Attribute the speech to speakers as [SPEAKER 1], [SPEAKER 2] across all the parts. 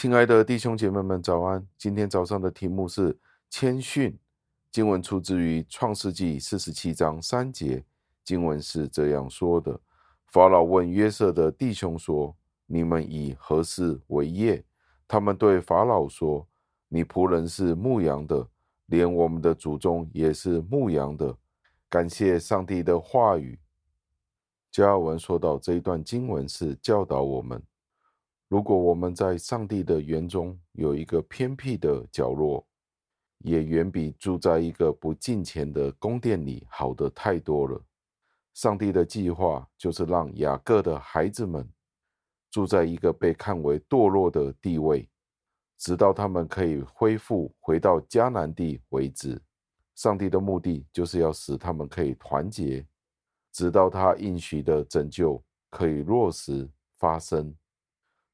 [SPEAKER 1] 亲爱的弟兄姐妹们，早安！今天早上的题目是谦逊。经文出自于创世纪四十七章三节。经文是这样说的：法老问约瑟的弟兄说：“你们以何事为业？”他们对法老说：“你仆人是牧羊的，连我们的祖宗也是牧羊的。”感谢上帝的话语。加尔文说到这一段经文是教导我们。如果我们在上帝的园中有一个偏僻的角落，也远比住在一个不敬虔的宫殿里好的太多了。上帝的计划就是让雅各的孩子们住在一个被看为堕落的地位，直到他们可以恢复回到迦南地为止。上帝的目的就是要使他们可以团结，直到他应许的拯救可以落实发生。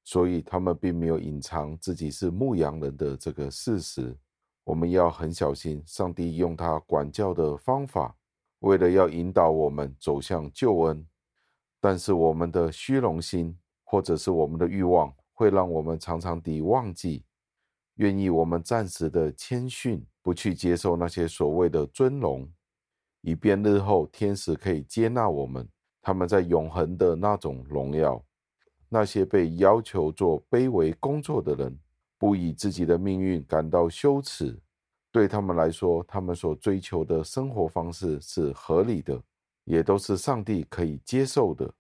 [SPEAKER 1] 所以他们并没有隐藏自己是牧羊人的这个事实。我们要很小心，上帝用他管教的方法，为了要引导我们走向救恩。但是我们的虚荣心或者是我们的欲望，会让我们常常地忘记，愿意我们暂时的谦逊，不去接受那些所谓的尊荣，以便日后天使可以接纳我们，他们在永恒的那种荣耀。那些被要求做卑微工作的人，不以自己的命运感到羞耻。对他们来说，他们所追求的生活方式是合理的，也都是上帝可以接受的。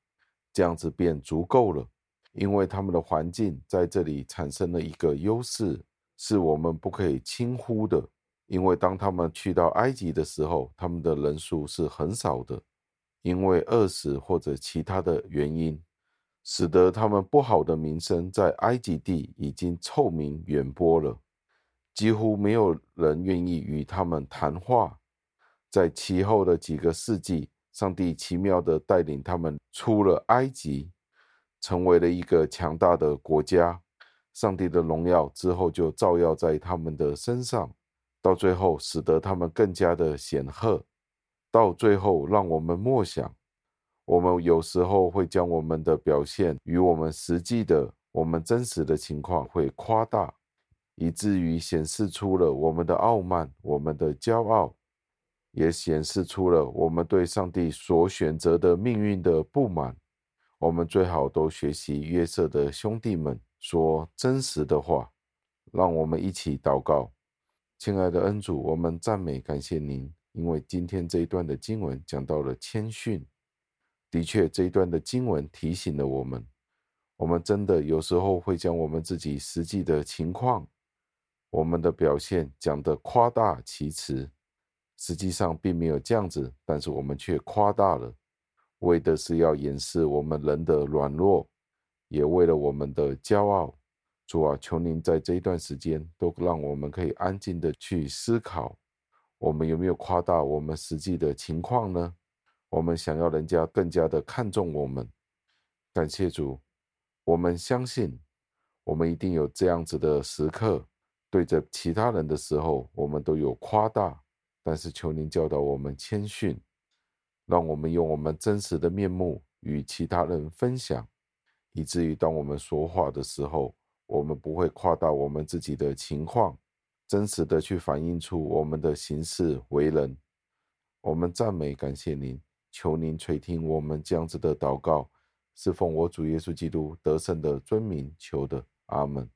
[SPEAKER 1] 这样子便足够了，因为他们的环境在这里产生了一个优势，是我们不可以轻忽的。因为当他们去到埃及的时候，他们的人数是很少的，因为饿死或者其他的原因。使得他们不好的名声在埃及地已经臭名远播了，几乎没有人愿意与他们谈话。在其后的几个世纪，上帝奇妙地带领他们出了埃及，成为了一个强大的国家。上帝的荣耀之后就照耀在他们的身上，到最后使得他们更加的显赫，到最后让我们默想。我们有时候会将我们的表现与我们实际的、我们真实的情况会夸大，以至于显示出了我们的傲慢、我们的骄傲，也显示出了我们对上帝所选择的命运的不满。我们最好都学习约瑟的兄弟们说真实的话。让我们一起祷告，亲爱的恩主，我们赞美感谢您，因为今天这一段的经文讲到了谦逊。的确，这一段的经文提醒了我们，我们真的有时候会将我们自己实际的情况、我们的表现讲得夸大其词，实际上并没有这样子，但是我们却夸大了，为的是要掩饰我们人的软弱，也为了我们的骄傲。主啊，求您在这一段时间都让我们可以安静的去思考，我们有没有夸大我们实际的情况呢？我们想要人家更加的看重我们，感谢主。我们相信，我们一定有这样子的时刻，对着其他人的时候，我们都有夸大。但是求您教导我们谦逊，让我们用我们真实的面目与其他人分享，以至于当我们说话的时候，我们不会夸大我们自己的情况，真实的去反映出我们的行事为人。我们赞美感谢您。求您垂听我们这样子的祷告，是奉我主耶稣基督得胜的尊名求的，阿门。